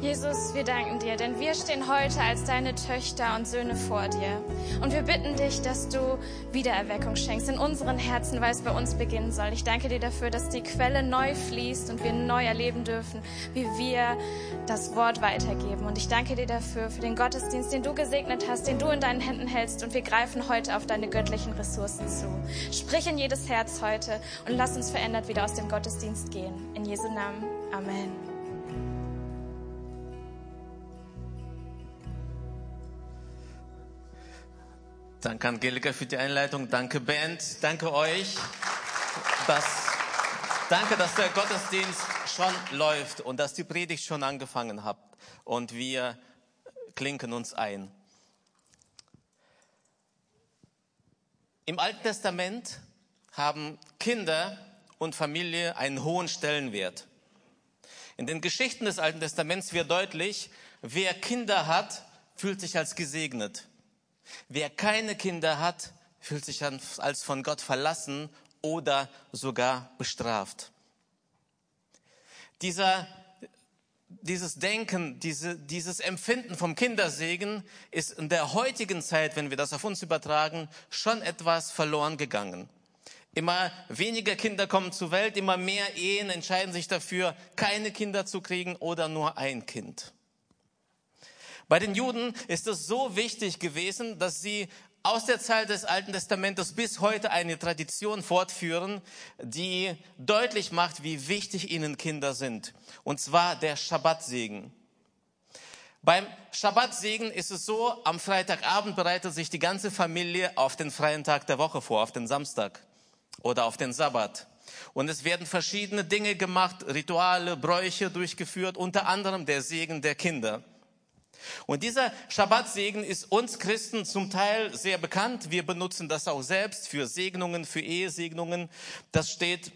Jesus, wir danken dir, denn wir stehen heute als deine Töchter und Söhne vor dir. Und wir bitten dich, dass du Wiedererweckung schenkst in unseren Herzen, weil es bei uns beginnen soll. Ich danke dir dafür, dass die Quelle neu fließt und wir neu erleben dürfen, wie wir das Wort weitergeben. Und ich danke dir dafür, für den Gottesdienst, den du gesegnet hast, den du in deinen Händen hältst. Und wir greifen heute auf deine göttlichen Ressourcen zu. Sprich in jedes Herz heute und lass uns verändert wieder aus dem Gottesdienst gehen. In Jesu Namen. Amen. Danke Angelika für die Einleitung. Danke Band. Danke euch. Dass, danke, dass der Gottesdienst schon läuft und dass die Predigt schon angefangen hat. Und wir klinken uns ein. Im Alten Testament haben Kinder und Familie einen hohen Stellenwert. In den Geschichten des Alten Testaments wird deutlich, wer Kinder hat, fühlt sich als gesegnet. Wer keine Kinder hat, fühlt sich als von Gott verlassen oder sogar bestraft. Dieser, dieses Denken, diese, dieses Empfinden vom Kindersegen ist in der heutigen Zeit, wenn wir das auf uns übertragen, schon etwas verloren gegangen. Immer weniger Kinder kommen zur Welt, immer mehr Ehen entscheiden sich dafür, keine Kinder zu kriegen oder nur ein Kind. Bei den Juden ist es so wichtig gewesen, dass sie aus der Zeit des Alten Testamentes bis heute eine Tradition fortführen, die deutlich macht, wie wichtig ihnen Kinder sind. Und zwar der Schabbatsegen. Beim Schabbatsegen ist es so, am Freitagabend bereitet sich die ganze Familie auf den freien Tag der Woche vor, auf den Samstag oder auf den Sabbat. Und es werden verschiedene Dinge gemacht, Rituale, Bräuche durchgeführt, unter anderem der Segen der Kinder. Und dieser Schabbatsegen ist uns Christen zum Teil sehr bekannt. Wir benutzen das auch selbst für Segnungen, für Ehesegnungen. Das steht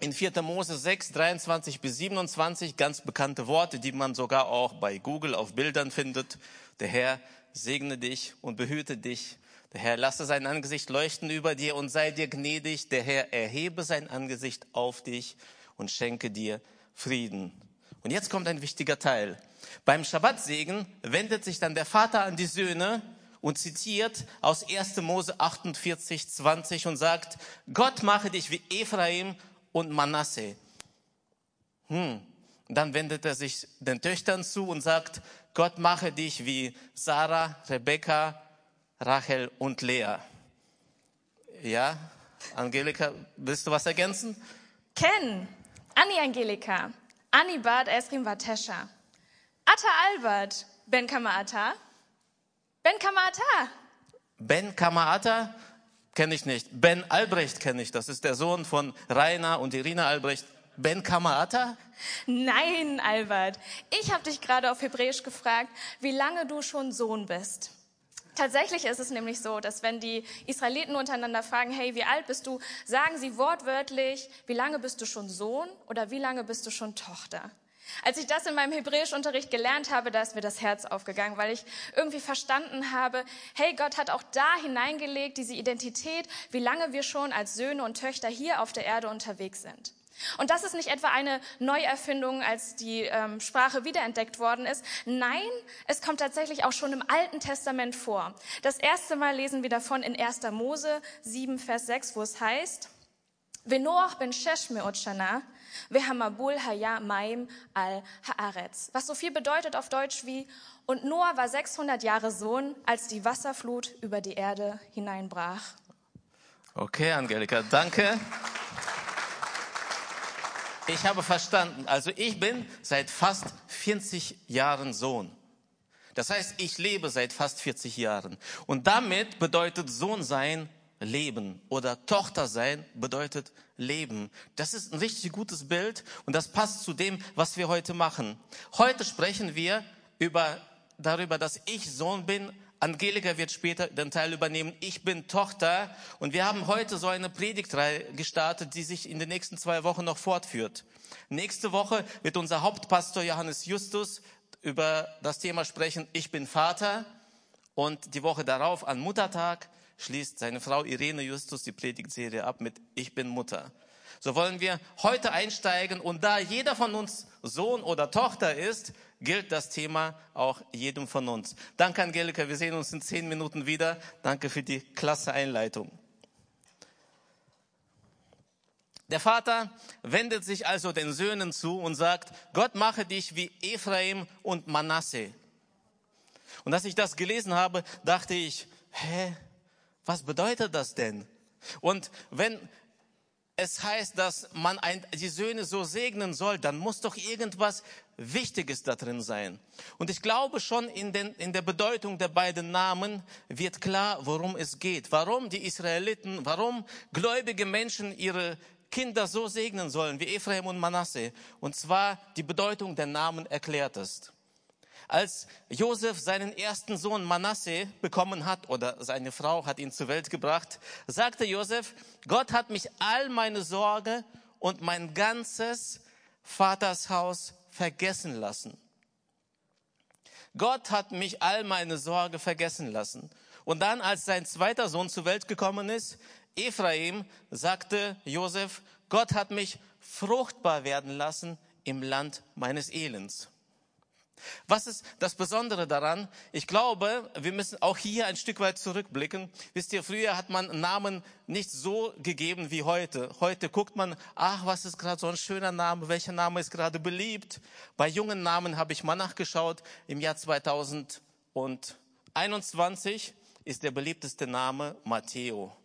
in 4. Mose 6, 23 bis 27 ganz bekannte Worte, die man sogar auch bei Google auf Bildern findet. Der Herr segne dich und behüte dich. Der Herr lasse sein Angesicht leuchten über dir und sei dir gnädig. Der Herr erhebe sein Angesicht auf dich und schenke dir Frieden. Und jetzt kommt ein wichtiger Teil. Beim Schabbatsegen wendet sich dann der Vater an die Söhne und zitiert aus 1. Mose 48, 20 und sagt, Gott mache dich wie Ephraim und Manasse. Hm. Dann wendet er sich den Töchtern zu und sagt, Gott mache dich wie Sarah, Rebekka, Rachel und Lea. Ja, Angelika, willst du was ergänzen? Ken, Anni Angelika, Anni Bad Esrim Vatesha. Atta Albert, Ben Kamaata. Ben Kamaata. Ben Kamaata kenne ich nicht. Ben Albrecht kenne ich. Das ist der Sohn von Rainer und Irina Albrecht. Ben Kamaata? Nein, Albert. Ich habe dich gerade auf Hebräisch gefragt, wie lange du schon Sohn bist. Tatsächlich ist es nämlich so, dass wenn die Israeliten untereinander fragen, hey, wie alt bist du, sagen sie wortwörtlich, wie lange bist du schon Sohn oder wie lange bist du schon Tochter. Als ich das in meinem Hebräischunterricht gelernt habe, da ist mir das Herz aufgegangen, weil ich irgendwie verstanden habe, hey, Gott hat auch da hineingelegt, diese Identität, wie lange wir schon als Söhne und Töchter hier auf der Erde unterwegs sind. Und das ist nicht etwa eine Neuerfindung, als die ähm, Sprache wiederentdeckt worden ist. Nein, es kommt tatsächlich auch schon im Alten Testament vor. Das erste Mal lesen wir davon in 1. Mose 7, Vers 6, wo es heißt, Venoach ben Shesh meot shana, Vehamabul haya maim al haaretz. Was so viel bedeutet auf Deutsch wie, und Noah war 600 Jahre Sohn, als die Wasserflut über die Erde hineinbrach. Okay, Angelika, danke. Ich habe verstanden. Also ich bin seit fast 40 Jahren Sohn. Das heißt, ich lebe seit fast 40 Jahren. Und damit bedeutet Sohn sein Leben oder Tochter sein bedeutet Leben. Das ist ein richtig gutes Bild und das passt zu dem, was wir heute machen. Heute sprechen wir über, darüber, dass ich Sohn bin. Angelika wird später den Teil übernehmen. Ich bin Tochter und wir haben heute so eine Predigtreihe gestartet, die sich in den nächsten zwei Wochen noch fortführt. Nächste Woche wird unser Hauptpastor Johannes Justus über das Thema sprechen, ich bin Vater. Und die Woche darauf an Muttertag schließt seine Frau Irene Justus die Predigtserie ab mit Ich bin Mutter. So wollen wir heute einsteigen und da jeder von uns Sohn oder Tochter ist, gilt das Thema auch jedem von uns. Danke, Angelika. Wir sehen uns in zehn Minuten wieder. Danke für die klasse Einleitung. Der Vater wendet sich also den Söhnen zu und sagt, Gott mache dich wie Ephraim und Manasse. Und als ich das gelesen habe, dachte ich, hä, was bedeutet das denn? Und wenn es heißt, dass man ein, die Söhne so segnen soll, dann muss doch irgendwas Wichtiges da drin sein. Und ich glaube schon in, den, in der Bedeutung der beiden Namen wird klar, worum es geht. Warum die Israeliten, warum gläubige Menschen ihre Kinder so segnen sollen wie Ephraim und Manasse. Und zwar die Bedeutung der Namen erklärt ist. Als Josef seinen ersten Sohn Manasse bekommen hat oder seine Frau hat ihn zur Welt gebracht, sagte Josef, Gott hat mich all meine Sorge und mein ganzes Vatershaus vergessen lassen. Gott hat mich all meine Sorge vergessen lassen. Und dann, als sein zweiter Sohn zur Welt gekommen ist, Ephraim, sagte Josef, Gott hat mich fruchtbar werden lassen im Land meines Elends. Was ist das Besondere daran? Ich glaube, wir müssen auch hier ein Stück weit zurückblicken. Wisst ihr, früher hat man Namen nicht so gegeben wie heute. Heute guckt man, ach, was ist gerade so ein schöner Name, welcher Name ist gerade beliebt. Bei jungen Namen habe ich mal nachgeschaut. Im Jahr 2021 ist der beliebteste Name Matteo.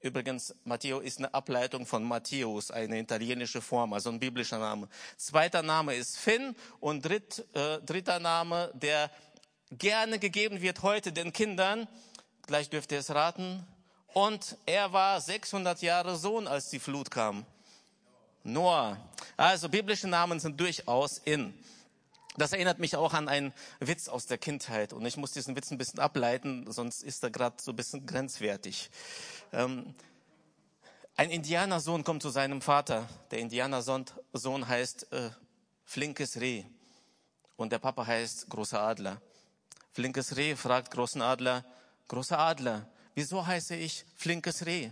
Übrigens, Matteo ist eine Ableitung von Matthäus, eine italienische Form, also ein biblischer Name. Zweiter Name ist Finn und dritt, äh, dritter Name, der gerne gegeben wird heute den Kindern, gleich dürft ihr es raten, und er war 600 Jahre Sohn, als die Flut kam. Noah. Also biblische Namen sind durchaus in. Das erinnert mich auch an einen Witz aus der Kindheit und ich muss diesen Witz ein bisschen ableiten, sonst ist er gerade so ein bisschen grenzwertig. Ähm, ein Indianersohn kommt zu seinem Vater. Der Indianersohn heißt äh, Flinkes Reh und der Papa heißt Großer Adler. Flinkes Reh fragt Großen Adler, Großer Adler, wieso heiße ich Flinkes Reh?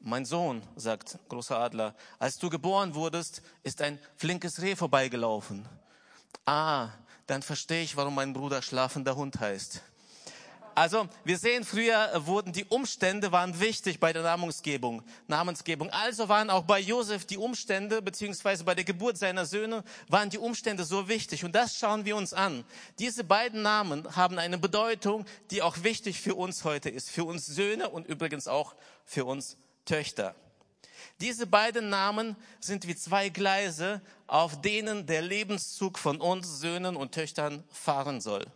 Mein Sohn, sagt Großer Adler, als du geboren wurdest, ist ein flinkes Reh vorbeigelaufen. Ah, dann verstehe ich, warum mein Bruder schlafender Hund heißt. Also, wir sehen, früher wurden die Umstände waren wichtig bei der Namensgebung, Namensgebung. Also waren auch bei Josef die Umstände, beziehungsweise bei der Geburt seiner Söhne, waren die Umstände so wichtig. Und das schauen wir uns an. Diese beiden Namen haben eine Bedeutung, die auch wichtig für uns heute ist. Für uns Söhne und übrigens auch für uns Töchter. Diese beiden Namen sind wie zwei Gleise, auf denen der Lebenszug von uns Söhnen und Töchtern fahren soll.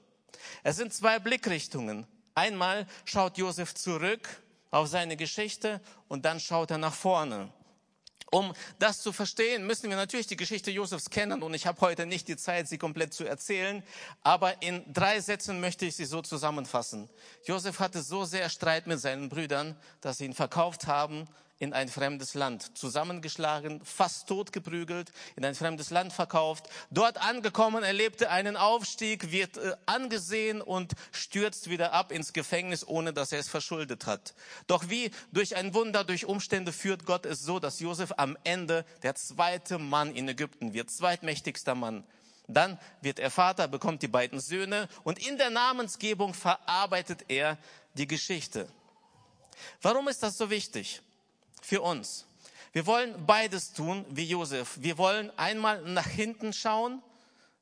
Es sind zwei Blickrichtungen. Einmal schaut Josef zurück auf seine Geschichte und dann schaut er nach vorne. Um das zu verstehen, müssen wir natürlich die Geschichte Josefs kennen und ich habe heute nicht die Zeit, sie komplett zu erzählen, aber in drei Sätzen möchte ich sie so zusammenfassen. Josef hatte so sehr Streit mit seinen Brüdern, dass sie ihn verkauft haben, in ein fremdes Land, zusammengeschlagen, fast tot geprügelt, in ein fremdes Land verkauft, dort angekommen, erlebte einen Aufstieg, wird äh, angesehen und stürzt wieder ab ins Gefängnis, ohne dass er es verschuldet hat. Doch wie durch ein Wunder, durch Umstände führt Gott es so, dass Josef am Ende der zweite Mann in Ägypten wird, zweitmächtigster Mann. Dann wird er Vater, bekommt die beiden Söhne und in der Namensgebung verarbeitet er die Geschichte. Warum ist das so wichtig? Für uns. Wir wollen beides tun wie Josef. Wir wollen einmal nach hinten schauen.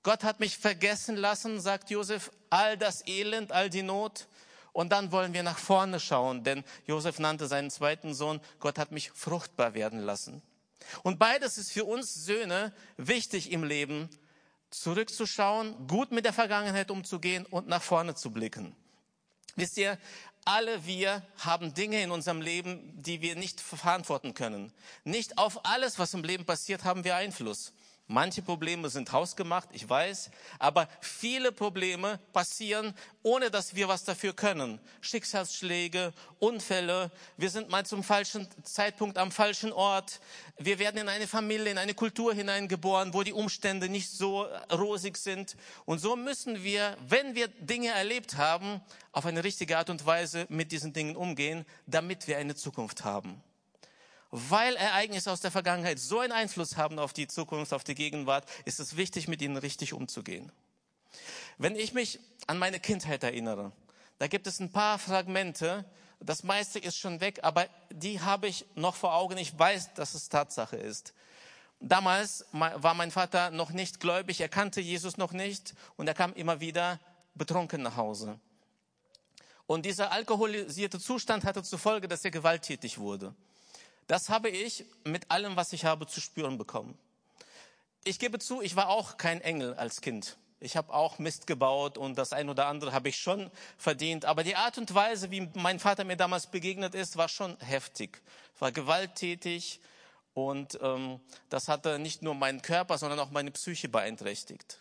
Gott hat mich vergessen lassen, sagt Josef, all das Elend, all die Not. Und dann wollen wir nach vorne schauen, denn Josef nannte seinen zweiten Sohn, Gott hat mich fruchtbar werden lassen. Und beides ist für uns Söhne wichtig im Leben, zurückzuschauen, gut mit der Vergangenheit umzugehen und nach vorne zu blicken. Wisst ihr, alle wir haben Dinge in unserem Leben, die wir nicht verantworten können. Nicht auf alles, was im Leben passiert, haben wir Einfluss. Manche Probleme sind hausgemacht, ich weiß, aber viele Probleme passieren, ohne dass wir was dafür können. Schicksalsschläge, Unfälle, wir sind mal zum falschen Zeitpunkt am falschen Ort, wir werden in eine Familie, in eine Kultur hineingeboren, wo die Umstände nicht so rosig sind. Und so müssen wir, wenn wir Dinge erlebt haben, auf eine richtige Art und Weise mit diesen Dingen umgehen, damit wir eine Zukunft haben. Weil Ereignisse aus der Vergangenheit so einen Einfluss haben auf die Zukunft, auf die Gegenwart, ist es wichtig, mit ihnen richtig umzugehen. Wenn ich mich an meine Kindheit erinnere, da gibt es ein paar Fragmente, das meiste ist schon weg, aber die habe ich noch vor Augen. Ich weiß, dass es Tatsache ist. Damals war mein Vater noch nicht gläubig, er kannte Jesus noch nicht und er kam immer wieder betrunken nach Hause. Und dieser alkoholisierte Zustand hatte zur Folge, dass er gewalttätig wurde. Das habe ich mit allem, was ich habe, zu spüren bekommen. Ich gebe zu, ich war auch kein Engel als Kind. Ich habe auch Mist gebaut und das ein oder andere habe ich schon verdient. Aber die Art und Weise, wie mein Vater mir damals begegnet ist, war schon heftig. War gewalttätig und ähm, das hatte nicht nur meinen Körper, sondern auch meine Psyche beeinträchtigt.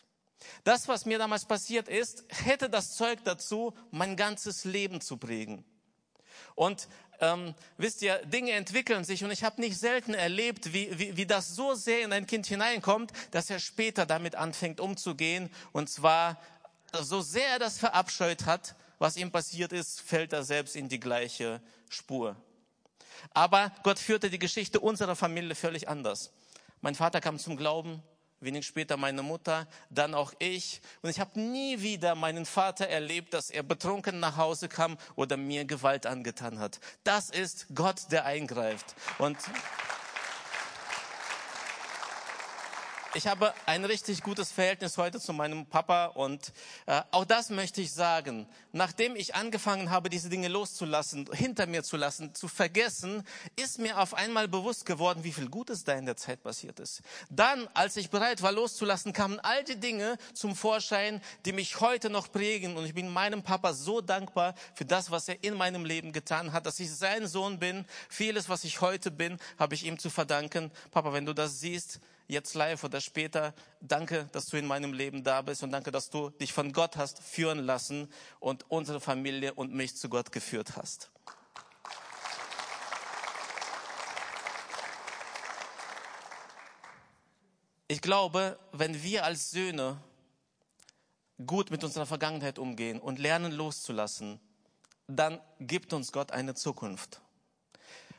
Das, was mir damals passiert ist, hätte das Zeug dazu, mein ganzes Leben zu prägen. Und ähm, wisst ihr, Dinge entwickeln sich und ich habe nicht selten erlebt, wie, wie, wie das so sehr in ein Kind hineinkommt, dass er später damit anfängt umzugehen und zwar so sehr er das verabscheut hat, was ihm passiert ist, fällt er selbst in die gleiche Spur. Aber Gott führte die Geschichte unserer Familie völlig anders. Mein Vater kam zum Glauben, wenig später meine Mutter, dann auch ich. Und ich habe nie wieder meinen Vater erlebt, dass er betrunken nach Hause kam oder mir Gewalt angetan hat. Das ist Gott, der eingreift. Und ich habe ein richtig gutes Verhältnis heute zu meinem Papa und äh, auch das möchte ich sagen. Nachdem ich angefangen habe, diese Dinge loszulassen, hinter mir zu lassen, zu vergessen, ist mir auf einmal bewusst geworden, wie viel Gutes da in der Zeit passiert ist. Dann, als ich bereit war loszulassen, kamen all die Dinge zum Vorschein, die mich heute noch prägen und ich bin meinem Papa so dankbar für das, was er in meinem Leben getan hat, dass ich sein Sohn bin. Vieles, was ich heute bin, habe ich ihm zu verdanken. Papa, wenn du das siehst, jetzt live oder später. Danke, dass du in meinem Leben da bist und danke, dass du dich von Gott hast führen lassen und unsere Familie und mich zu Gott geführt hast. Ich glaube, wenn wir als Söhne gut mit unserer Vergangenheit umgehen und lernen loszulassen, dann gibt uns Gott eine Zukunft.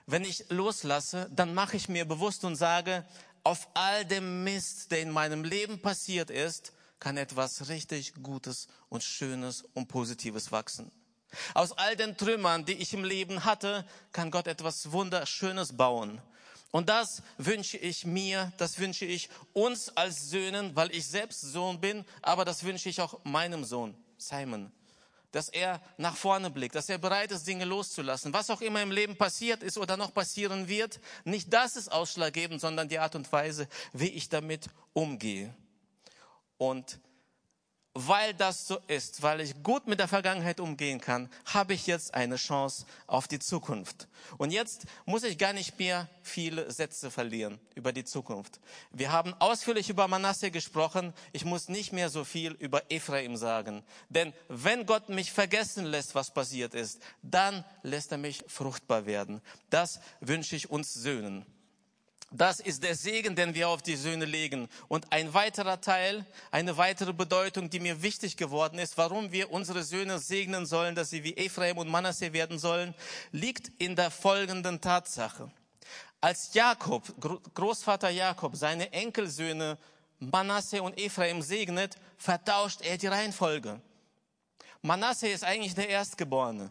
Wenn ich loslasse, dann mache ich mir bewusst und sage, auf all dem Mist, der in meinem Leben passiert ist, kann etwas richtig Gutes und Schönes und Positives wachsen. Aus all den Trümmern, die ich im Leben hatte, kann Gott etwas Wunderschönes bauen. Und das wünsche ich mir, das wünsche ich uns als Söhnen, weil ich selbst Sohn bin, aber das wünsche ich auch meinem Sohn, Simon dass er nach vorne blickt, dass er bereit ist, Dinge loszulassen. Was auch immer im Leben passiert ist oder noch passieren wird, nicht das ist ausschlaggebend, sondern die Art und Weise, wie ich damit umgehe. Und weil das so ist, weil ich gut mit der Vergangenheit umgehen kann, habe ich jetzt eine Chance auf die Zukunft. Und jetzt muss ich gar nicht mehr viele Sätze verlieren über die Zukunft. Wir haben ausführlich über Manasse gesprochen. Ich muss nicht mehr so viel über Ephraim sagen. Denn wenn Gott mich vergessen lässt, was passiert ist, dann lässt er mich fruchtbar werden. Das wünsche ich uns Söhnen. Das ist der Segen, den wir auf die Söhne legen. Und ein weiterer Teil, eine weitere Bedeutung, die mir wichtig geworden ist, warum wir unsere Söhne segnen sollen, dass sie wie Ephraim und Manasseh werden sollen, liegt in der folgenden Tatsache. Als Jakob, Großvater Jakob, seine Enkelsöhne Manasseh und Ephraim segnet, vertauscht er die Reihenfolge. Manasseh ist eigentlich der Erstgeborene.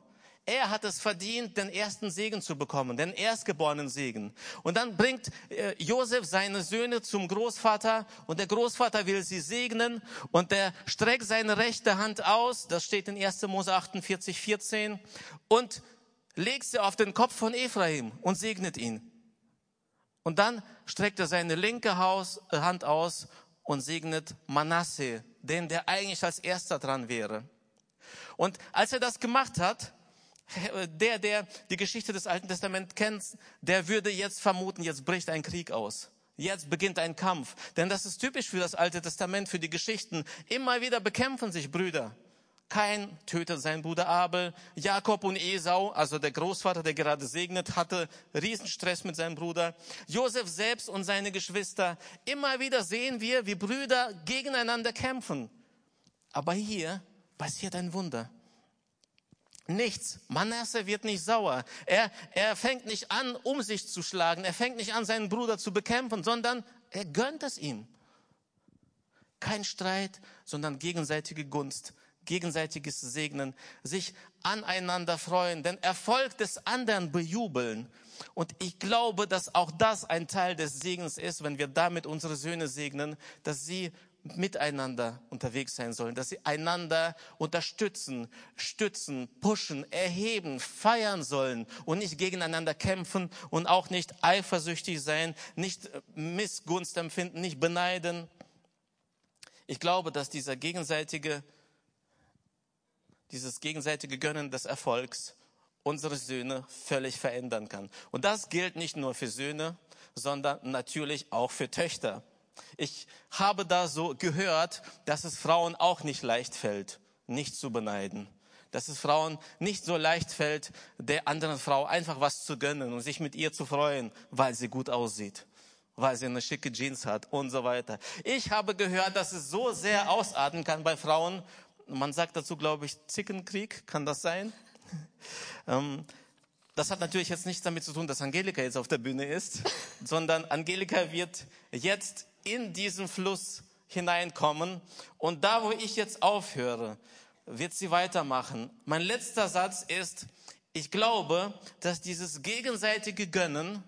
Er hat es verdient, den ersten Segen zu bekommen, den erstgeborenen Segen. Und dann bringt äh, Josef seine Söhne zum Großvater und der Großvater will sie segnen und der streckt seine rechte Hand aus, das steht in 1. Mose 48, 14, und legt sie auf den Kopf von Ephraim und segnet ihn. Und dann streckt er seine linke äh, Hand aus und segnet Manasse, den der eigentlich als erster dran wäre. Und als er das gemacht hat, der, der die Geschichte des Alten Testaments kennt, der würde jetzt vermuten, jetzt bricht ein Krieg aus. Jetzt beginnt ein Kampf. Denn das ist typisch für das Alte Testament, für die Geschichten. Immer wieder bekämpfen sich Brüder. Kain tötet seinen Bruder Abel. Jakob und Esau, also der Großvater, der gerade segnet, hatte Riesenstress mit seinem Bruder. Josef selbst und seine Geschwister. Immer wieder sehen wir, wie Brüder gegeneinander kämpfen. Aber hier passiert ein Wunder. Nichts. Manasse wird nicht sauer. Er, er fängt nicht an, um sich zu schlagen. Er fängt nicht an, seinen Bruder zu bekämpfen, sondern er gönnt es ihm. Kein Streit, sondern gegenseitige Gunst, gegenseitiges Segnen, sich aneinander freuen, den Erfolg des anderen bejubeln. Und ich glaube, dass auch das ein Teil des Segens ist, wenn wir damit unsere Söhne segnen, dass sie miteinander unterwegs sein sollen, dass sie einander unterstützen, stützen, pushen, erheben, feiern sollen und nicht gegeneinander kämpfen und auch nicht eifersüchtig sein, nicht Missgunst empfinden, nicht beneiden. Ich glaube, dass dieser gegenseitige, dieses gegenseitige Gönnen des Erfolgs unsere Söhne völlig verändern kann. Und das gilt nicht nur für Söhne, sondern natürlich auch für Töchter. Ich habe da so gehört, dass es Frauen auch nicht leicht fällt, nicht zu beneiden. Dass es Frauen nicht so leicht fällt, der anderen Frau einfach was zu gönnen und sich mit ihr zu freuen, weil sie gut aussieht, weil sie eine schicke Jeans hat und so weiter. Ich habe gehört, dass es so sehr ausarten kann bei Frauen. Man sagt dazu, glaube ich, Zickenkrieg, kann das sein? Ähm, das hat natürlich jetzt nichts damit zu tun, dass Angelika jetzt auf der Bühne ist, sondern Angelika wird jetzt in diesen Fluss hineinkommen. Und da, wo ich jetzt aufhöre, wird sie weitermachen. Mein letzter Satz ist, ich glaube, dass dieses gegenseitige Gönnen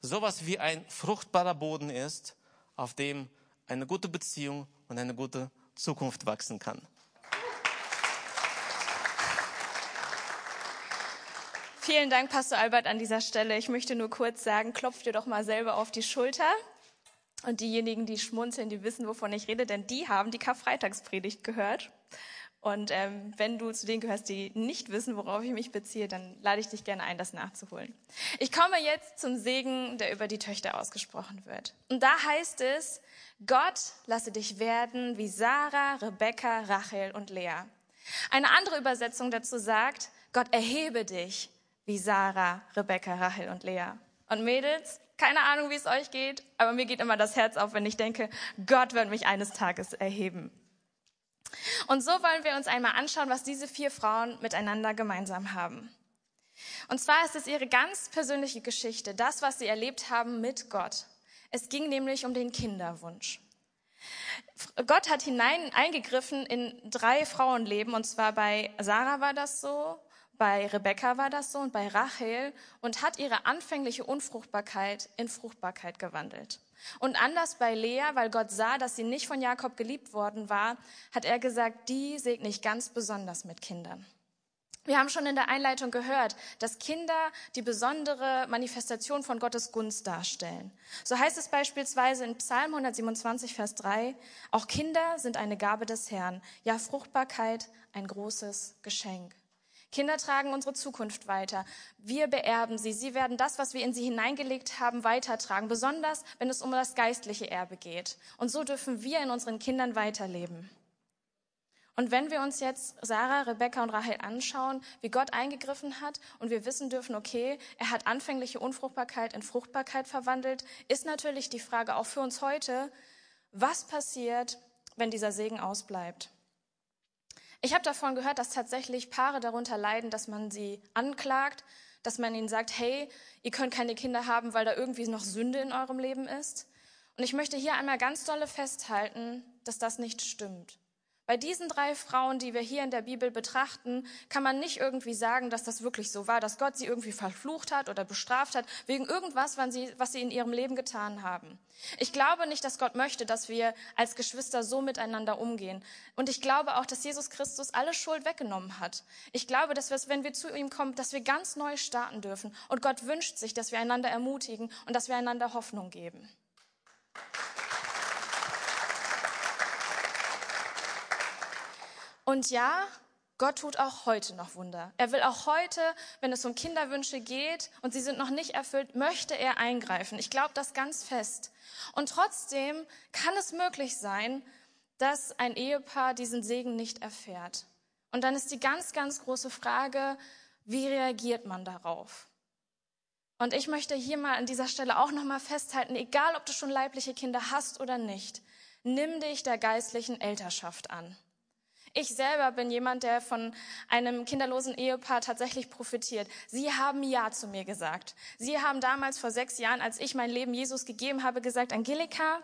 sowas wie ein fruchtbarer Boden ist, auf dem eine gute Beziehung und eine gute Zukunft wachsen kann. Vielen Dank, Pastor Albert, an dieser Stelle. Ich möchte nur kurz sagen, klopft dir doch mal selber auf die Schulter. Und diejenigen, die schmunzeln, die wissen, wovon ich rede, denn die haben die Karfreitagspredigt gehört. Und ähm, wenn du zu denen gehörst, die nicht wissen, worauf ich mich beziehe, dann lade ich dich gerne ein, das nachzuholen. Ich komme jetzt zum Segen, der über die Töchter ausgesprochen wird. Und da heißt es, Gott lasse dich werden wie Sarah, Rebekka, Rachel und Lea. Eine andere Übersetzung dazu sagt, Gott erhebe dich wie Sarah, Rebekka, Rachel und Lea. Und Mädels, keine Ahnung, wie es euch geht, aber mir geht immer das Herz auf, wenn ich denke, Gott wird mich eines Tages erheben. Und so wollen wir uns einmal anschauen, was diese vier Frauen miteinander gemeinsam haben. Und zwar ist es ihre ganz persönliche Geschichte, das, was sie erlebt haben mit Gott. Es ging nämlich um den Kinderwunsch. Gott hat hinein eingegriffen in drei Frauenleben, und zwar bei Sarah war das so, bei Rebekka war das so und bei Rachel und hat ihre anfängliche Unfruchtbarkeit in Fruchtbarkeit gewandelt. Und anders bei Lea, weil Gott sah, dass sie nicht von Jakob geliebt worden war, hat er gesagt, die segne ich ganz besonders mit Kindern. Wir haben schon in der Einleitung gehört, dass Kinder die besondere Manifestation von Gottes Gunst darstellen. So heißt es beispielsweise in Psalm 127, Vers 3, auch Kinder sind eine Gabe des Herrn, ja Fruchtbarkeit ein großes Geschenk. Kinder tragen unsere Zukunft weiter. Wir beerben sie. Sie werden das, was wir in sie hineingelegt haben, weitertragen, besonders wenn es um das geistliche Erbe geht. Und so dürfen wir in unseren Kindern weiterleben. Und wenn wir uns jetzt Sarah, Rebecca und Rahel anschauen, wie Gott eingegriffen hat und wir wissen dürfen, okay, er hat anfängliche Unfruchtbarkeit in Fruchtbarkeit verwandelt, ist natürlich die Frage auch für uns heute, was passiert, wenn dieser Segen ausbleibt? Ich habe davon gehört, dass tatsächlich Paare darunter leiden, dass man sie anklagt, dass man ihnen sagt, hey, ihr könnt keine Kinder haben, weil da irgendwie noch Sünde in eurem Leben ist. Und ich möchte hier einmal ganz dolle festhalten, dass das nicht stimmt. Bei diesen drei Frauen, die wir hier in der Bibel betrachten, kann man nicht irgendwie sagen, dass das wirklich so war, dass Gott sie irgendwie verflucht hat oder bestraft hat, wegen irgendwas, was sie, in ihrem Leben getan haben. Ich glaube nicht, dass Gott möchte, dass wir als Geschwister so miteinander umgehen. Und ich glaube auch, dass Jesus Christus alle Schuld weggenommen hat. Ich glaube, dass wir, wenn wir zu ihm kommen, dass wir ganz neu starten dürfen. Und Gott wünscht sich, dass wir einander ermutigen und dass wir einander Hoffnung geben. Und ja, Gott tut auch heute noch Wunder. Er will auch heute, wenn es um Kinderwünsche geht und sie sind noch nicht erfüllt, möchte er eingreifen. Ich glaube das ganz fest. Und trotzdem kann es möglich sein, dass ein Ehepaar diesen Segen nicht erfährt. Und dann ist die ganz, ganz große Frage, wie reagiert man darauf? Und ich möchte hier mal an dieser Stelle auch nochmal festhalten, egal ob du schon leibliche Kinder hast oder nicht, nimm dich der geistlichen Elternschaft an. Ich selber bin jemand, der von einem kinderlosen Ehepaar tatsächlich profitiert. Sie haben Ja zu mir gesagt. Sie haben damals vor sechs Jahren, als ich mein Leben Jesus gegeben habe, gesagt, Angelika,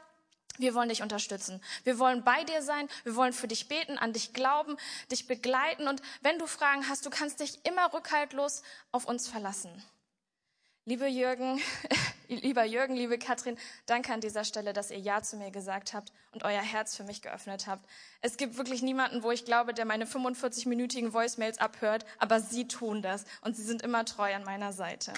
wir wollen dich unterstützen. Wir wollen bei dir sein. Wir wollen für dich beten, an dich glauben, dich begleiten. Und wenn du Fragen hast, du kannst dich immer rückhaltlos auf uns verlassen. Liebe Jürgen, lieber Jürgen, liebe Katrin, danke an dieser Stelle, dass ihr Ja zu mir gesagt habt und euer Herz für mich geöffnet habt. Es gibt wirklich niemanden, wo ich glaube, der meine 45-minütigen Voicemails abhört, aber sie tun das und sie sind immer treu an meiner Seite.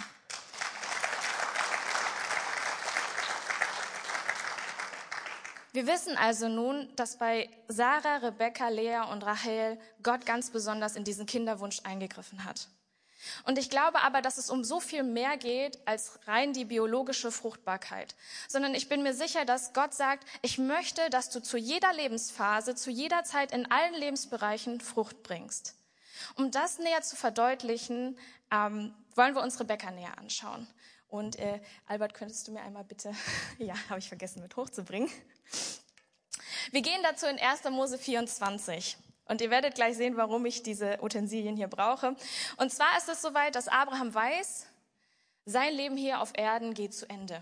Wir wissen also nun, dass bei Sarah, Rebecca, Lea und Rachel Gott ganz besonders in diesen Kinderwunsch eingegriffen hat. Und ich glaube aber, dass es um so viel mehr geht als rein die biologische Fruchtbarkeit, sondern ich bin mir sicher, dass Gott sagt, ich möchte, dass du zu jeder Lebensphase, zu jeder Zeit in allen Lebensbereichen Frucht bringst. Um das näher zu verdeutlichen, ähm, wollen wir uns Rebecca näher anschauen. Und äh, Albert, könntest du mir einmal bitte, ja, habe ich vergessen mit hochzubringen. Wir gehen dazu in 1. Mose 24. Und ihr werdet gleich sehen, warum ich diese Utensilien hier brauche. Und zwar ist es soweit, dass Abraham weiß, sein Leben hier auf Erden geht zu Ende.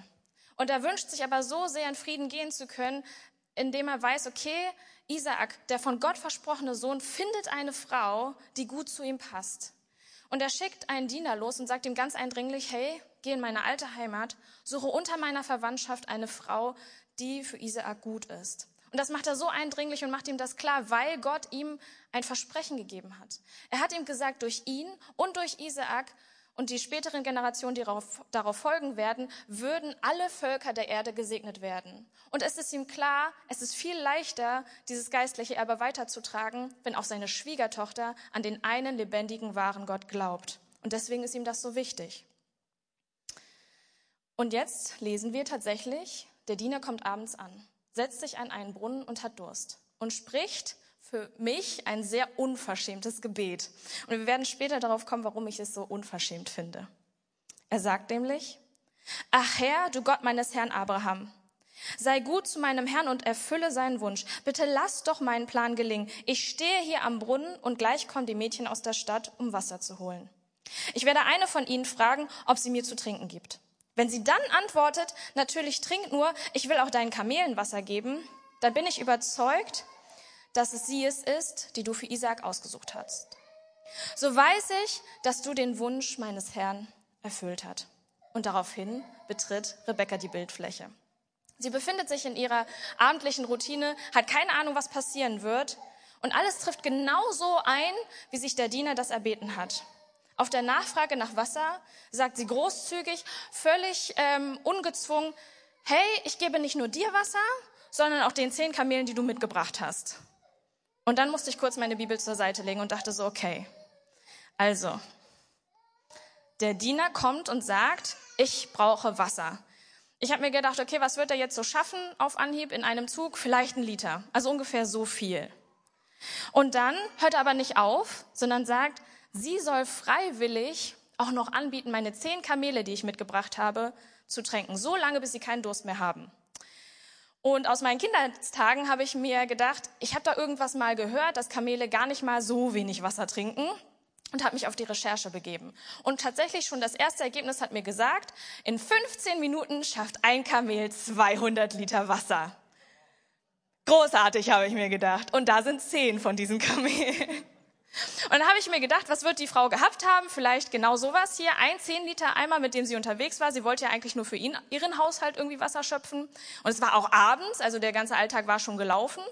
Und er wünscht sich aber so sehr in Frieden gehen zu können, indem er weiß, okay, Isaak, der von Gott versprochene Sohn, findet eine Frau, die gut zu ihm passt. Und er schickt einen Diener los und sagt ihm ganz eindringlich, hey, geh in meine alte Heimat, suche unter meiner Verwandtschaft eine Frau, die für Isaak gut ist. Und das macht er so eindringlich und macht ihm das klar, weil Gott ihm ein Versprechen gegeben hat. Er hat ihm gesagt, durch ihn und durch Isaak und die späteren Generationen, die darauf, darauf, folgen werden, würden alle Völker der Erde gesegnet werden. Und es ist ihm klar, es ist viel leichter, dieses geistliche Erbe weiterzutragen, wenn auch seine Schwiegertochter an den einen lebendigen, wahren Gott glaubt. Und deswegen ist ihm das so wichtig. Und jetzt lesen wir tatsächlich, der Diener kommt abends an setzt sich an einen Brunnen und hat Durst und spricht für mich ein sehr unverschämtes Gebet. Und wir werden später darauf kommen, warum ich es so unverschämt finde. Er sagt nämlich, Ach Herr, du Gott meines Herrn Abraham, sei gut zu meinem Herrn und erfülle seinen Wunsch. Bitte lass doch meinen Plan gelingen. Ich stehe hier am Brunnen und gleich kommen die Mädchen aus der Stadt, um Wasser zu holen. Ich werde eine von ihnen fragen, ob sie mir zu trinken gibt. Wenn sie dann antwortet, natürlich trink nur, ich will auch deinen Kamelen Wasser geben, dann bin ich überzeugt, dass es sie es ist, die du für Isaac ausgesucht hast. So weiß ich, dass du den Wunsch meines Herrn erfüllt hat. Und daraufhin betritt Rebecca die Bildfläche. Sie befindet sich in ihrer abendlichen Routine, hat keine Ahnung, was passieren wird. Und alles trifft genau so ein, wie sich der Diener das erbeten hat. Auf der Nachfrage nach Wasser sagt sie großzügig, völlig ähm, ungezwungen, hey, ich gebe nicht nur dir Wasser, sondern auch den zehn Kamelen, die du mitgebracht hast. Und dann musste ich kurz meine Bibel zur Seite legen und dachte so, okay, also, der Diener kommt und sagt, ich brauche Wasser. Ich habe mir gedacht, okay, was wird er jetzt so schaffen auf Anhieb in einem Zug? Vielleicht ein Liter, also ungefähr so viel. Und dann hört er aber nicht auf, sondern sagt, sie soll freiwillig auch noch anbieten, meine zehn Kamele, die ich mitgebracht habe, zu tränken, so lange, bis sie keinen Durst mehr haben. Und aus meinen Kindheitstagen habe ich mir gedacht, ich habe da irgendwas mal gehört, dass Kamele gar nicht mal so wenig Wasser trinken und habe mich auf die Recherche begeben. Und tatsächlich schon das erste Ergebnis hat mir gesagt, in 15 Minuten schafft ein Kamel 200 Liter Wasser. Großartig, habe ich mir gedacht. Und da sind zehn von diesen Kamelen. Und dann habe ich mir gedacht, was wird die Frau gehabt haben? Vielleicht genau sowas hier, ein 10 Liter Eimer, mit dem sie unterwegs war. Sie wollte ja eigentlich nur für ihn, ihren Haushalt irgendwie Wasser schöpfen. Und es war auch abends, also der ganze Alltag war schon gelaufen.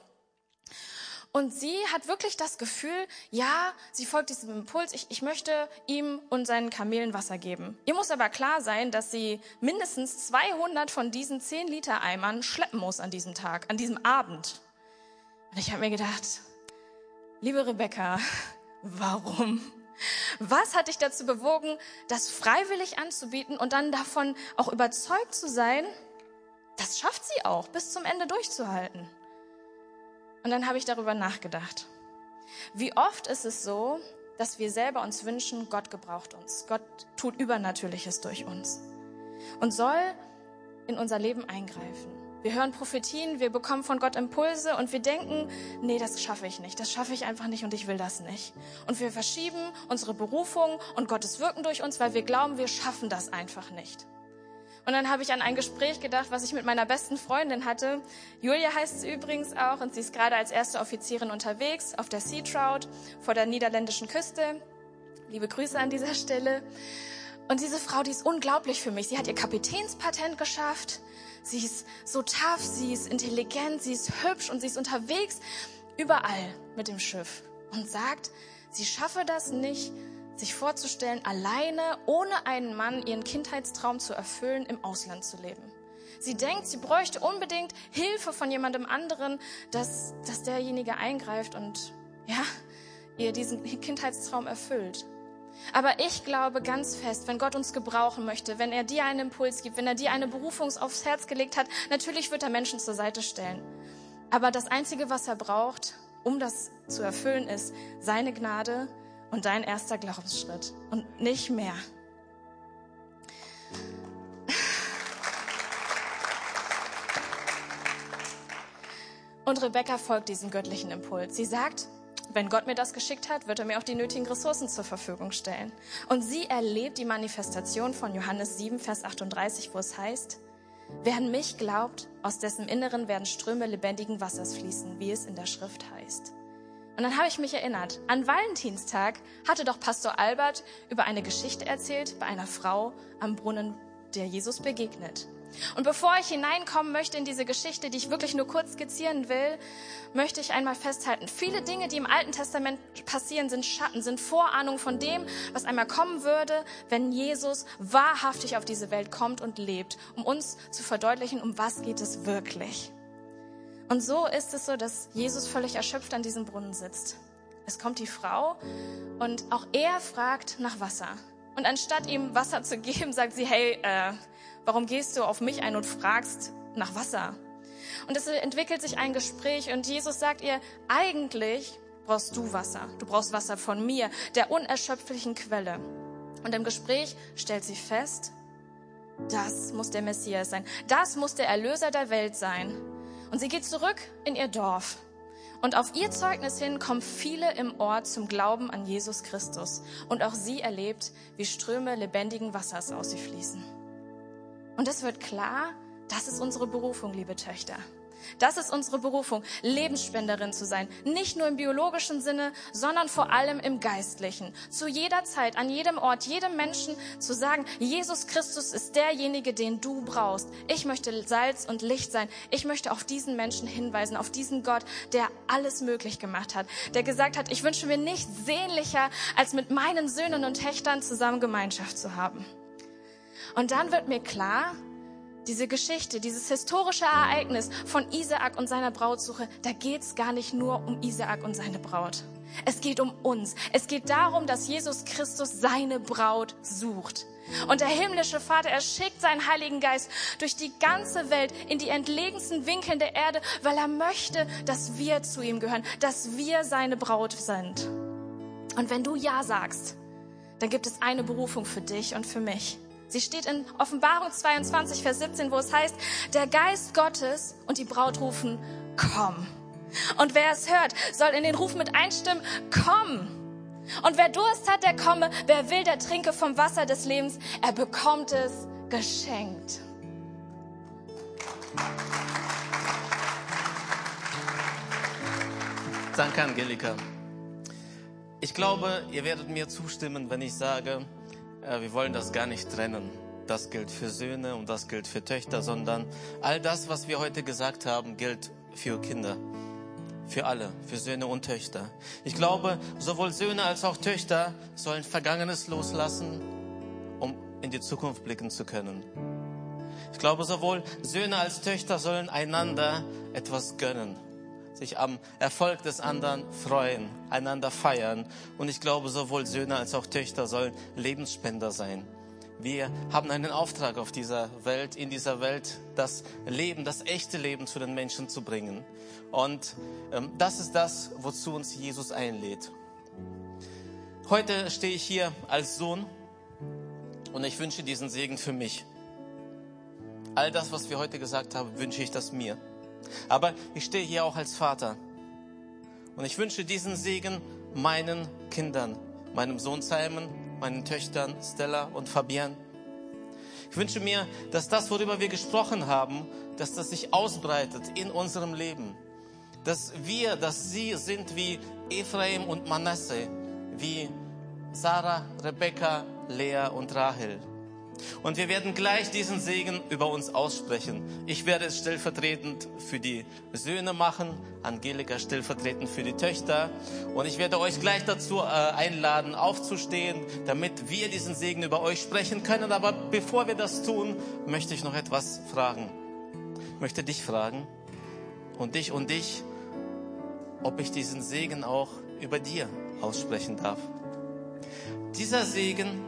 Und sie hat wirklich das Gefühl, ja, sie folgt diesem Impuls, ich, ich möchte ihm und seinen Kamelen Wasser geben. Ihr muss aber klar sein, dass sie mindestens 200 von diesen 10 Liter Eimern schleppen muss an diesem Tag, an diesem Abend. Und ich habe mir gedacht, liebe Rebecca, Warum? Was hat dich dazu bewogen, das freiwillig anzubieten und dann davon auch überzeugt zu sein, das schafft sie auch, bis zum Ende durchzuhalten? Und dann habe ich darüber nachgedacht. Wie oft ist es so, dass wir selber uns wünschen, Gott gebraucht uns. Gott tut Übernatürliches durch uns und soll in unser Leben eingreifen. Wir hören Prophetien, wir bekommen von Gott Impulse und wir denken, nee, das schaffe ich nicht, das schaffe ich einfach nicht und ich will das nicht. Und wir verschieben unsere Berufung und Gottes Wirken durch uns, weil wir glauben, wir schaffen das einfach nicht. Und dann habe ich an ein Gespräch gedacht, was ich mit meiner besten Freundin hatte. Julia heißt sie übrigens auch und sie ist gerade als erste Offizierin unterwegs auf der Sea Trout vor der niederländischen Küste. Liebe Grüße an dieser Stelle. Und diese Frau, die ist unglaublich für mich. Sie hat ihr Kapitänspatent geschafft. Sie ist so tough, sie ist intelligent, sie ist hübsch und sie ist unterwegs überall mit dem Schiff und sagt, sie schaffe das nicht, sich vorzustellen, alleine, ohne einen Mann, ihren Kindheitstraum zu erfüllen, im Ausland zu leben. Sie denkt, sie bräuchte unbedingt Hilfe von jemandem anderen, dass, dass derjenige eingreift und, ja, ihr diesen Kindheitstraum erfüllt. Aber ich glaube ganz fest, wenn Gott uns gebrauchen möchte, wenn er dir einen Impuls gibt, wenn er dir eine Berufung aufs Herz gelegt hat, natürlich wird er Menschen zur Seite stellen. Aber das Einzige, was er braucht, um das zu erfüllen, ist seine Gnade und dein erster Glaubensschritt und nicht mehr. Und Rebecca folgt diesem göttlichen Impuls. Sie sagt, wenn Gott mir das geschickt hat, wird er mir auch die nötigen Ressourcen zur Verfügung stellen. Und sie erlebt die Manifestation von Johannes 7, Vers 38, wo es heißt, Wer an mich glaubt, aus dessen Inneren werden Ströme lebendigen Wassers fließen, wie es in der Schrift heißt. Und dann habe ich mich erinnert, an Valentinstag hatte doch Pastor Albert über eine Geschichte erzählt bei einer Frau am Brunnen, der Jesus begegnet. Und bevor ich hineinkommen möchte in diese Geschichte, die ich wirklich nur kurz skizzieren will, möchte ich einmal festhalten, viele Dinge, die im Alten Testament passieren, sind Schatten, sind Vorahnungen von dem, was einmal kommen würde, wenn Jesus wahrhaftig auf diese Welt kommt und lebt, um uns zu verdeutlichen, um was geht es wirklich. Und so ist es so, dass Jesus völlig erschöpft an diesem Brunnen sitzt. Es kommt die Frau und auch er fragt nach Wasser. Und anstatt ihm Wasser zu geben, sagt sie, hey, äh, warum gehst du auf mich ein und fragst nach Wasser? Und es entwickelt sich ein Gespräch und Jesus sagt ihr, eigentlich brauchst du Wasser. Du brauchst Wasser von mir, der unerschöpflichen Quelle. Und im Gespräch stellt sie fest, das muss der Messias sein. Das muss der Erlöser der Welt sein. Und sie geht zurück in ihr Dorf. Und auf ihr Zeugnis hin kommen viele im Ort zum Glauben an Jesus Christus. Und auch sie erlebt, wie Ströme lebendigen Wassers aus sie fließen. Und es wird klar, das ist unsere Berufung, liebe Töchter. Das ist unsere Berufung, Lebensspenderin zu sein. Nicht nur im biologischen Sinne, sondern vor allem im geistlichen. Zu jeder Zeit, an jedem Ort, jedem Menschen zu sagen, Jesus Christus ist derjenige, den du brauchst. Ich möchte Salz und Licht sein. Ich möchte auf diesen Menschen hinweisen, auf diesen Gott, der alles möglich gemacht hat. Der gesagt hat, ich wünsche mir nichts sehnlicher, als mit meinen Söhnen und Töchtern zusammen Gemeinschaft zu haben. Und dann wird mir klar, diese Geschichte, dieses historische Ereignis von Isaak und seiner Brautsuche, da geht's gar nicht nur um Isaak und seine Braut. Es geht um uns. Es geht darum, dass Jesus Christus seine Braut sucht. Und der himmlische Vater, er schickt seinen Heiligen Geist durch die ganze Welt in die entlegensten Winkeln der Erde, weil er möchte, dass wir zu ihm gehören, dass wir seine Braut sind. Und wenn du Ja sagst, dann gibt es eine Berufung für dich und für mich. Sie steht in Offenbarung 22, Vers 17, wo es heißt, der Geist Gottes und die Braut rufen, komm. Und wer es hört, soll in den Ruf mit einstimmen, komm. Und wer Durst hat, der komme. Wer will, der trinke vom Wasser des Lebens. Er bekommt es geschenkt. Danke, Angelika. Ich glaube, ihr werdet mir zustimmen, wenn ich sage, wir wollen das gar nicht trennen. Das gilt für Söhne und das gilt für Töchter, sondern all das, was wir heute gesagt haben, gilt für Kinder. Für alle, für Söhne und Töchter. Ich glaube, sowohl Söhne als auch Töchter sollen Vergangenes loslassen, um in die Zukunft blicken zu können. Ich glaube, sowohl Söhne als Töchter sollen einander etwas gönnen sich am Erfolg des anderen freuen, einander feiern. Und ich glaube, sowohl Söhne als auch Töchter sollen Lebensspender sein. Wir haben einen Auftrag auf dieser Welt, in dieser Welt, das Leben, das echte Leben zu den Menschen zu bringen. Und ähm, das ist das, wozu uns Jesus einlädt. Heute stehe ich hier als Sohn und ich wünsche diesen Segen für mich. all das, was wir heute gesagt haben, wünsche ich das mir. Aber ich stehe hier auch als Vater. Und ich wünsche diesen Segen meinen Kindern, meinem Sohn Simon, meinen Töchtern Stella und Fabian. Ich wünsche mir, dass das, worüber wir gesprochen haben, dass das sich ausbreitet in unserem Leben. Dass wir, dass sie sind wie Ephraim und Manasse, wie Sarah, Rebecca, Lea und Rahel. Und wir werden gleich diesen Segen über uns aussprechen. Ich werde es stellvertretend für die Söhne machen, Angelika stellvertretend für die Töchter. Und ich werde euch gleich dazu äh, einladen, aufzustehen, damit wir diesen Segen über euch sprechen können. Aber bevor wir das tun, möchte ich noch etwas fragen. Ich möchte dich fragen und dich und dich, ob ich diesen Segen auch über dir aussprechen darf. Dieser Segen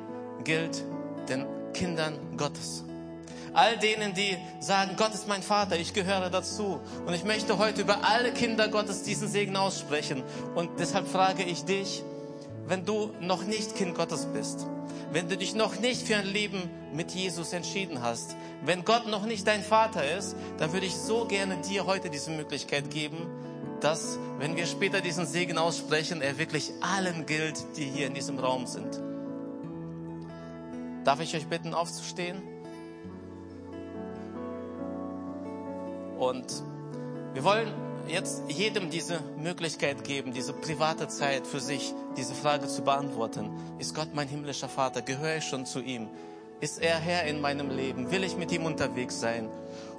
gilt den Kindern Gottes. All denen, die sagen, Gott ist mein Vater, ich gehöre dazu. Und ich möchte heute über alle Kinder Gottes diesen Segen aussprechen. Und deshalb frage ich dich, wenn du noch nicht Kind Gottes bist, wenn du dich noch nicht für ein Leben mit Jesus entschieden hast, wenn Gott noch nicht dein Vater ist, dann würde ich so gerne dir heute diese Möglichkeit geben, dass, wenn wir später diesen Segen aussprechen, er wirklich allen gilt, die hier in diesem Raum sind. Darf ich euch bitten, aufzustehen? Und wir wollen jetzt jedem diese Möglichkeit geben, diese private Zeit für sich, diese Frage zu beantworten. Ist Gott mein himmlischer Vater? Gehöre ich schon zu ihm? Ist er Herr in meinem Leben? Will ich mit ihm unterwegs sein?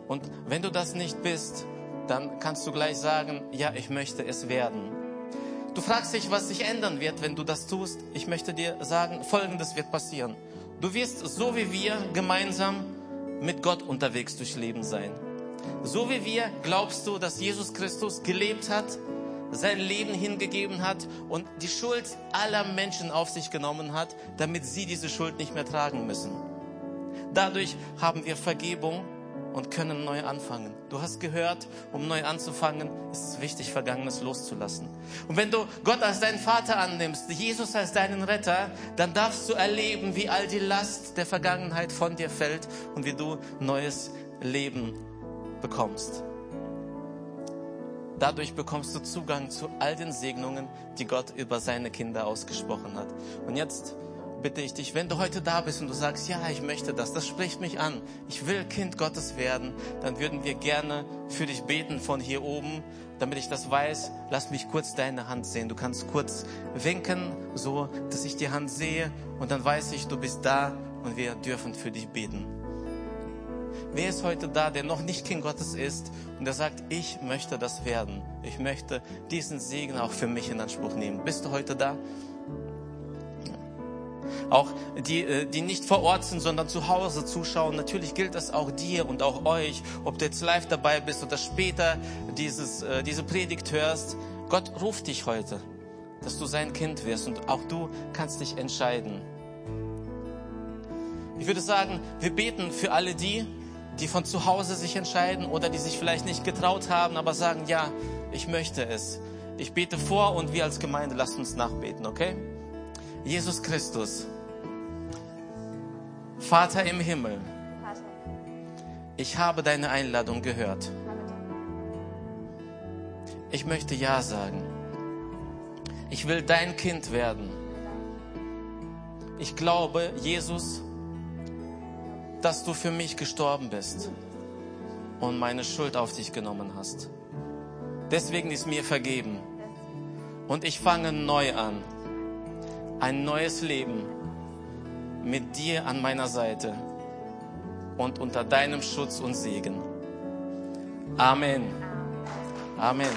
Und wenn du das nicht bist, dann kannst du gleich sagen, ja, ich möchte es werden. Du fragst dich, was sich ändern wird, wenn du das tust. Ich möchte dir sagen, Folgendes wird passieren. Du wirst so wie wir gemeinsam mit Gott unterwegs durchs Leben sein. So wie wir glaubst du, dass Jesus Christus gelebt hat, sein Leben hingegeben hat und die Schuld aller Menschen auf sich genommen hat, damit sie diese Schuld nicht mehr tragen müssen. Dadurch haben wir Vergebung und können neu anfangen. Du hast gehört, um neu anzufangen, ist es wichtig, Vergangenes loszulassen. Und wenn du Gott als deinen Vater annimmst, Jesus als deinen Retter, dann darfst du erleben, wie all die Last der Vergangenheit von dir fällt und wie du neues Leben bekommst. Dadurch bekommst du Zugang zu all den Segnungen, die Gott über seine Kinder ausgesprochen hat. Und jetzt bitte ich dich, wenn du heute da bist und du sagst, ja, ich möchte das, das spricht mich an, ich will Kind Gottes werden, dann würden wir gerne für dich beten von hier oben. Damit ich das weiß, lass mich kurz deine Hand sehen. Du kannst kurz winken, so dass ich die Hand sehe und dann weiß ich, du bist da und wir dürfen für dich beten. Wer ist heute da, der noch nicht Kind Gottes ist und der sagt, ich möchte das werden. Ich möchte diesen Segen auch für mich in Anspruch nehmen. Bist du heute da? Auch die, äh, die nicht vor Ort sind, sondern zu Hause zuschauen. Natürlich gilt das auch dir und auch euch, ob du jetzt live dabei bist oder später dieses, äh, diese Predigt hörst. Gott ruft dich heute, dass du sein Kind wirst und auch du kannst dich entscheiden. Ich würde sagen, wir beten für alle die, die von zu Hause sich entscheiden oder die sich vielleicht nicht getraut haben, aber sagen, ja, ich möchte es. Ich bete vor und wir als Gemeinde lasst uns nachbeten, okay? Jesus Christus, Vater im Himmel, ich habe deine Einladung gehört. Ich möchte Ja sagen. Ich will dein Kind werden. Ich glaube, Jesus, dass du für mich gestorben bist und meine Schuld auf dich genommen hast. Deswegen ist mir vergeben. Und ich fange neu an ein neues Leben mit dir an meiner Seite und unter deinem Schutz und Segen. Amen. Amen.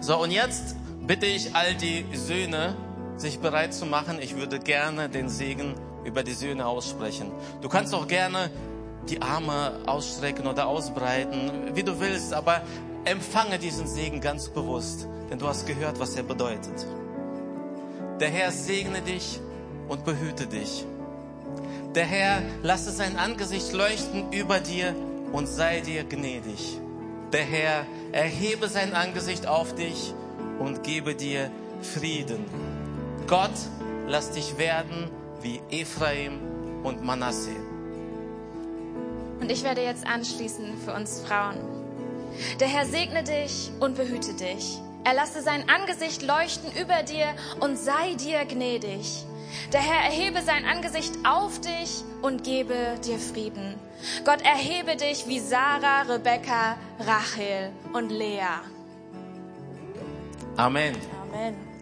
So, und jetzt bitte ich all die Söhne, sich bereit zu machen. Ich würde gerne den Segen über die Söhne aussprechen. Du kannst auch gerne die Arme ausstrecken oder ausbreiten, wie du willst, aber empfange diesen Segen ganz bewusst, denn du hast gehört, was er bedeutet. Der Herr segne dich und behüte dich. Der Herr lasse sein Angesicht leuchten über dir und sei dir gnädig. Der Herr erhebe sein Angesicht auf dich und gebe dir Frieden. Gott lass dich werden wie Ephraim und Manasseh. Und ich werde jetzt anschließen für uns Frauen. Der Herr segne dich und behüte dich. Er lasse sein Angesicht leuchten über dir und sei dir gnädig. Der Herr erhebe sein Angesicht auf dich und gebe dir Frieden. Gott erhebe dich wie Sarah, Rebekka, Rachel und Lea. Amen. Amen.